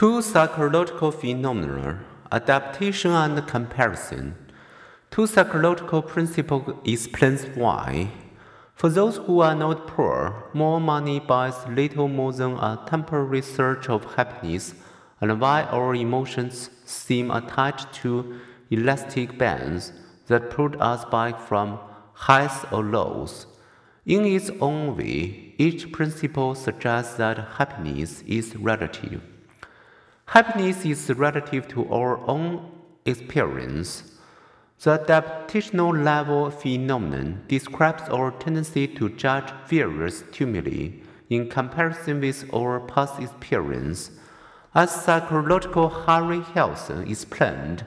Two psychological phenomena adaptation and comparison. Two psychological principles explains why. For those who are not poor, more money buys little more than a temporary surge of happiness, and why our emotions seem attached to elastic bands that pull us back from highs or lows. In its own way, each principle suggests that happiness is relative. Happiness is relative to our own experience. The adaptational level phenomenon describes our tendency to judge various stimuli in comparison with our past experience. As psychological Harry Helson explained,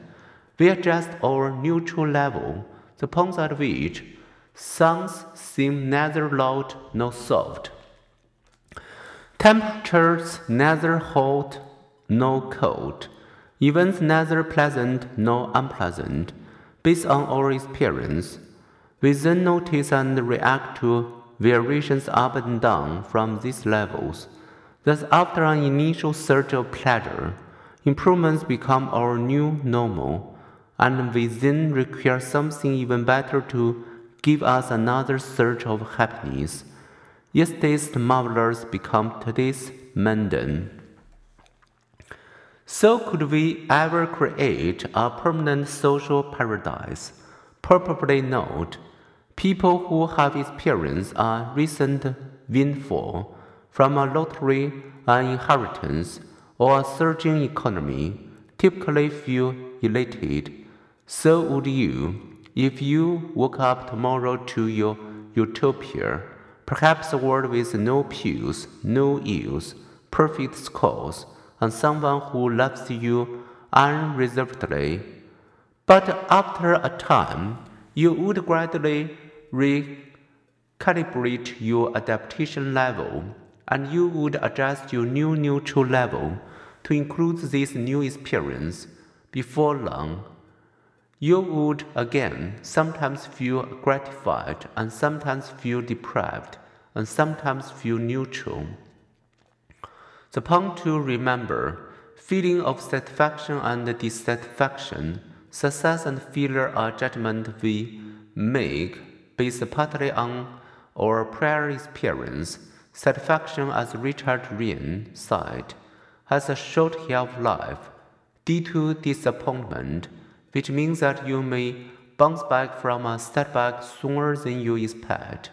we adjust our neutral level, the point at which sounds seem neither loud nor soft. Temperatures neither hot nor cold, events neither pleasant nor unpleasant, based on our experience. We then notice and react to variations up and down from these levels. Thus, after an initial surge of pleasure, improvements become our new normal, and we then require something even better to give us another surge of happiness. Yesterday's marvelous become today's mundane. So, could we ever create a permanent social paradise? Probably not. People who have experienced a recent windfall from a lottery, an inheritance, or a surging economy typically feel elated. So would you if you woke up tomorrow to your utopia, perhaps a world with no pills, no ills, perfect scores and someone who loves you unreservedly. But after a time, you would gradually recalibrate your adaptation level and you would adjust your new neutral level to include this new experience. Before long, you would again sometimes feel gratified and sometimes feel deprived and sometimes feel neutral. The point to remember feeling of satisfaction and dissatisfaction, success and failure are judgment we make based partly on our prior experience. Satisfaction, as Richard Ryan said, has a short shelf life due to disappointment, which means that you may bounce back from a setback sooner than you expect.